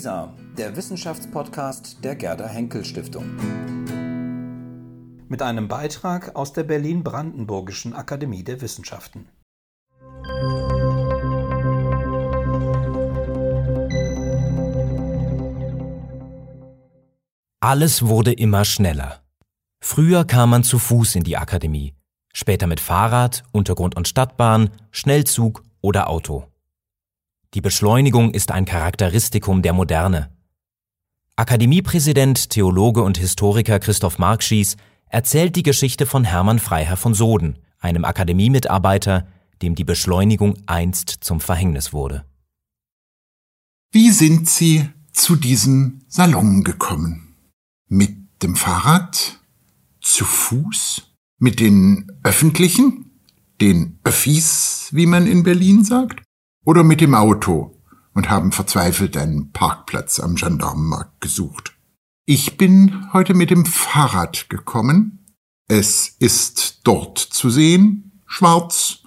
WISA, der Wissenschaftspodcast der Gerda Henkel Stiftung. Mit einem Beitrag aus der Berlin-Brandenburgischen Akademie der Wissenschaften. Alles wurde immer schneller. Früher kam man zu Fuß in die Akademie, später mit Fahrrad, Untergrund- und Stadtbahn, Schnellzug oder Auto. Die Beschleunigung ist ein Charakteristikum der Moderne. Akademiepräsident, Theologe und Historiker Christoph Markschies erzählt die Geschichte von Hermann Freiherr von Soden, einem Akademiemitarbeiter, dem die Beschleunigung einst zum Verhängnis wurde. Wie sind Sie zu diesem Salon gekommen? Mit dem Fahrrad? Zu Fuß? Mit den Öffentlichen? Den Öffis, wie man in Berlin sagt? Oder mit dem Auto und haben verzweifelt einen Parkplatz am Gendarmenmarkt gesucht. Ich bin heute mit dem Fahrrad gekommen. Es ist dort zu sehen, schwarz,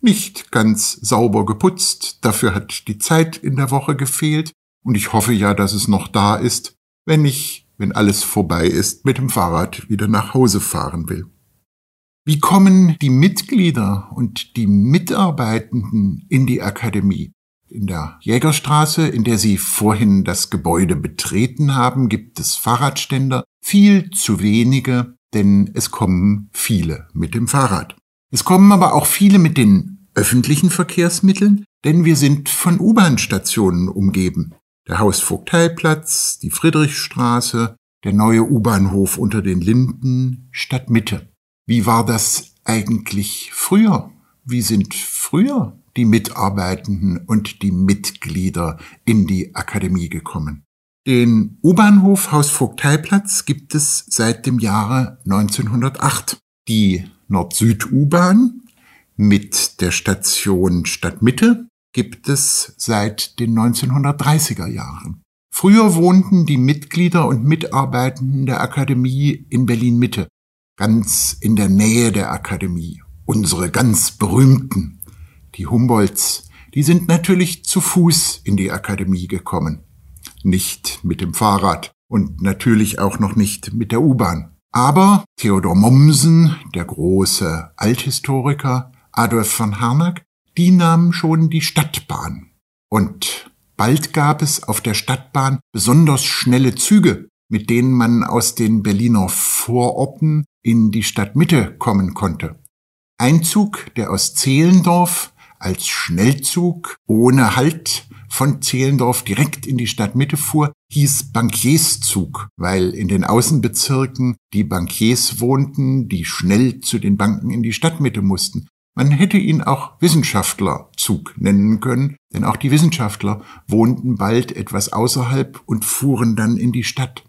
nicht ganz sauber geputzt, dafür hat die Zeit in der Woche gefehlt, und ich hoffe ja, dass es noch da ist, wenn ich, wenn alles vorbei ist, mit dem Fahrrad wieder nach Hause fahren will. Wie kommen die Mitglieder und die Mitarbeitenden in die Akademie? In der Jägerstraße, in der Sie vorhin das Gebäude betreten haben, gibt es Fahrradständer, viel zu wenige, denn es kommen viele mit dem Fahrrad. Es kommen aber auch viele mit den öffentlichen Verkehrsmitteln, denn wir sind von U-Bahn-Stationen umgeben. Der Hausvogteiplatz, die Friedrichstraße, der neue U-Bahnhof unter den Linden, Stadtmitte. Wie war das eigentlich früher? Wie sind früher die Mitarbeitenden und die Mitglieder in die Akademie gekommen? Den U-Bahnhof Hausvogteiplatz gibt es seit dem Jahre 1908. Die Nord-Süd-U-Bahn mit der Station Stadtmitte gibt es seit den 1930er Jahren. Früher wohnten die Mitglieder und Mitarbeitenden der Akademie in Berlin Mitte ganz in der Nähe der Akademie. Unsere ganz berühmten, die Humboldts, die sind natürlich zu Fuß in die Akademie gekommen. Nicht mit dem Fahrrad und natürlich auch noch nicht mit der U-Bahn. Aber Theodor Mommsen, der große Althistoriker, Adolf von Harnack, die nahmen schon die Stadtbahn. Und bald gab es auf der Stadtbahn besonders schnelle Züge, mit denen man aus den Berliner Vororten in die Stadtmitte kommen konnte. Ein Zug, der aus Zehlendorf als Schnellzug ohne Halt von Zehlendorf direkt in die Stadtmitte fuhr, hieß Bankierszug, weil in den Außenbezirken die Bankiers wohnten, die schnell zu den Banken in die Stadtmitte mussten. Man hätte ihn auch Wissenschaftlerzug nennen können, denn auch die Wissenschaftler wohnten bald etwas außerhalb und fuhren dann in die Stadt.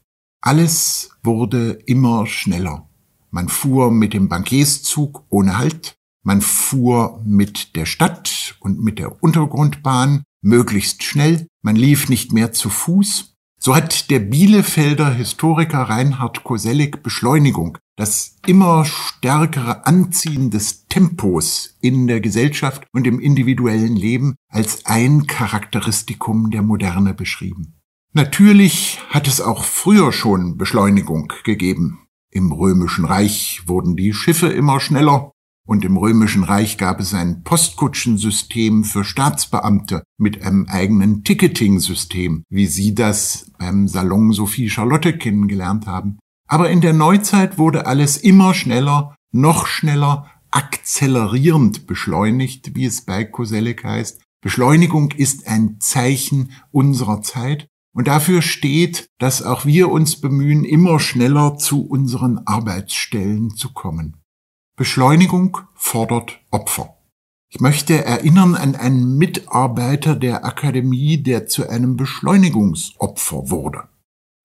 Alles wurde immer schneller. Man fuhr mit dem Bankierszug ohne Halt, man fuhr mit der Stadt und mit der Untergrundbahn möglichst schnell, man lief nicht mehr zu Fuß. So hat der Bielefelder Historiker Reinhard Koselleck Beschleunigung, das immer stärkere Anziehen des Tempos in der Gesellschaft und im individuellen Leben als ein Charakteristikum der Moderne beschrieben. Natürlich hat es auch früher schon Beschleunigung gegeben. Im Römischen Reich wurden die Schiffe immer schneller und im Römischen Reich gab es ein Postkutschensystem für Staatsbeamte mit einem eigenen Ticketing-System, wie Sie das beim Salon Sophie Charlotte kennengelernt haben. Aber in der Neuzeit wurde alles immer schneller, noch schneller, akzelerierend beschleunigt, wie es bei Koselleck heißt. Beschleunigung ist ein Zeichen unserer Zeit und dafür steht, dass auch wir uns bemühen, immer schneller zu unseren Arbeitsstellen zu kommen. Beschleunigung fordert Opfer. Ich möchte erinnern an einen Mitarbeiter der Akademie, der zu einem Beschleunigungsopfer wurde.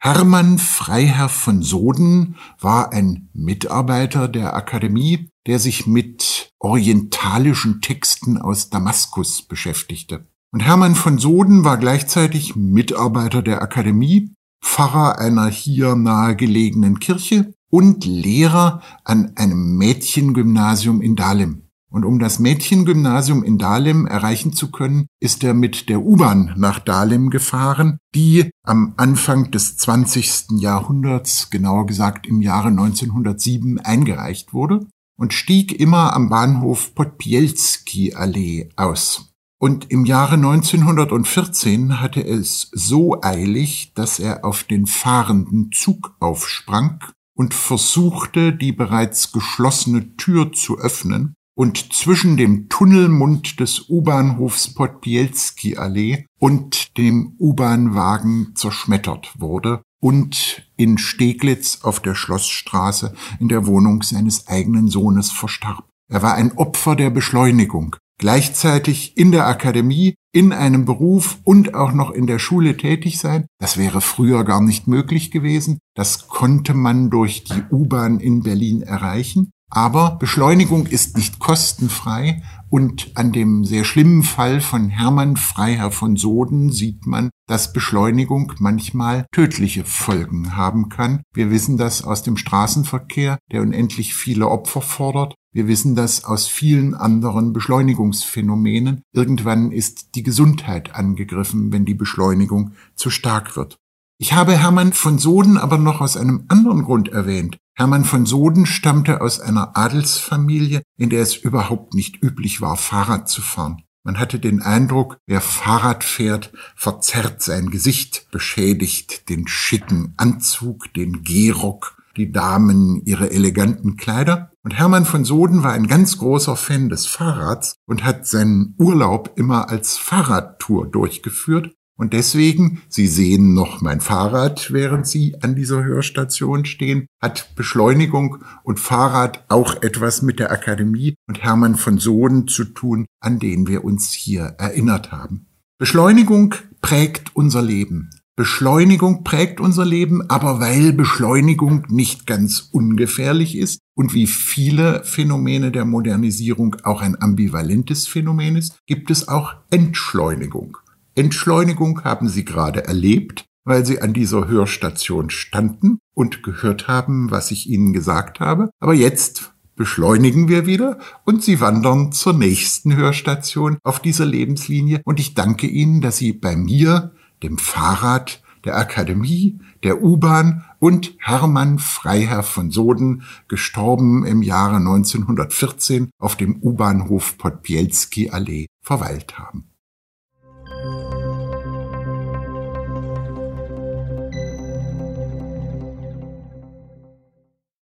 Hermann Freiherr von Soden war ein Mitarbeiter der Akademie, der sich mit orientalischen Texten aus Damaskus beschäftigte. Und Hermann von Soden war gleichzeitig Mitarbeiter der Akademie, Pfarrer einer hier nahegelegenen Kirche und Lehrer an einem Mädchengymnasium in Dahlem. Und um das Mädchengymnasium in Dahlem erreichen zu können, ist er mit der U-Bahn nach Dahlem gefahren, die am Anfang des 20. Jahrhunderts, genauer gesagt im Jahre 1907, eingereicht wurde und stieg immer am Bahnhof Podbielski Allee aus. Und im Jahre 1914 hatte es so eilig, dass er auf den fahrenden Zug aufsprang und versuchte, die bereits geschlossene Tür zu öffnen und zwischen dem Tunnelmund des U-Bahnhofs Podbielski Allee und dem U-Bahnwagen zerschmettert wurde und in Steglitz auf der Schlossstraße in der Wohnung seines eigenen Sohnes verstarb. Er war ein Opfer der Beschleunigung, gleichzeitig in der Akademie, in einem Beruf und auch noch in der Schule tätig sein. Das wäre früher gar nicht möglich gewesen. Das konnte man durch die U-Bahn in Berlin erreichen. Aber Beschleunigung ist nicht kostenfrei und an dem sehr schlimmen Fall von Hermann Freiherr von Soden sieht man, dass Beschleunigung manchmal tödliche Folgen haben kann. Wir wissen das aus dem Straßenverkehr, der unendlich viele Opfer fordert. Wir wissen das aus vielen anderen Beschleunigungsphänomenen. Irgendwann ist die Gesundheit angegriffen, wenn die Beschleunigung zu stark wird. Ich habe Hermann von Soden aber noch aus einem anderen Grund erwähnt. Hermann von Soden stammte aus einer Adelsfamilie, in der es überhaupt nicht üblich war, Fahrrad zu fahren. Man hatte den Eindruck, wer Fahrrad fährt, verzerrt sein Gesicht, beschädigt den schicken Anzug, den Gehrock, die Damen ihre eleganten Kleider. Und Hermann von Soden war ein ganz großer Fan des Fahrrads und hat seinen Urlaub immer als Fahrradtour durchgeführt und deswegen, Sie sehen noch mein Fahrrad, während Sie an dieser Hörstation stehen, hat Beschleunigung und Fahrrad auch etwas mit der Akademie und Hermann von Sohn zu tun, an den wir uns hier erinnert haben. Beschleunigung prägt unser Leben. Beschleunigung prägt unser Leben, aber weil Beschleunigung nicht ganz ungefährlich ist und wie viele Phänomene der Modernisierung auch ein ambivalentes Phänomen ist, gibt es auch Entschleunigung. Entschleunigung haben Sie gerade erlebt, weil Sie an dieser Hörstation standen und gehört haben, was ich Ihnen gesagt habe. Aber jetzt beschleunigen wir wieder und Sie wandern zur nächsten Hörstation auf dieser Lebenslinie. Und ich danke Ihnen, dass Sie bei mir, dem Fahrrad, der Akademie, der U-Bahn und Hermann Freiherr von Soden, gestorben im Jahre 1914 auf dem U-Bahnhof Podbielski Allee, verweilt haben.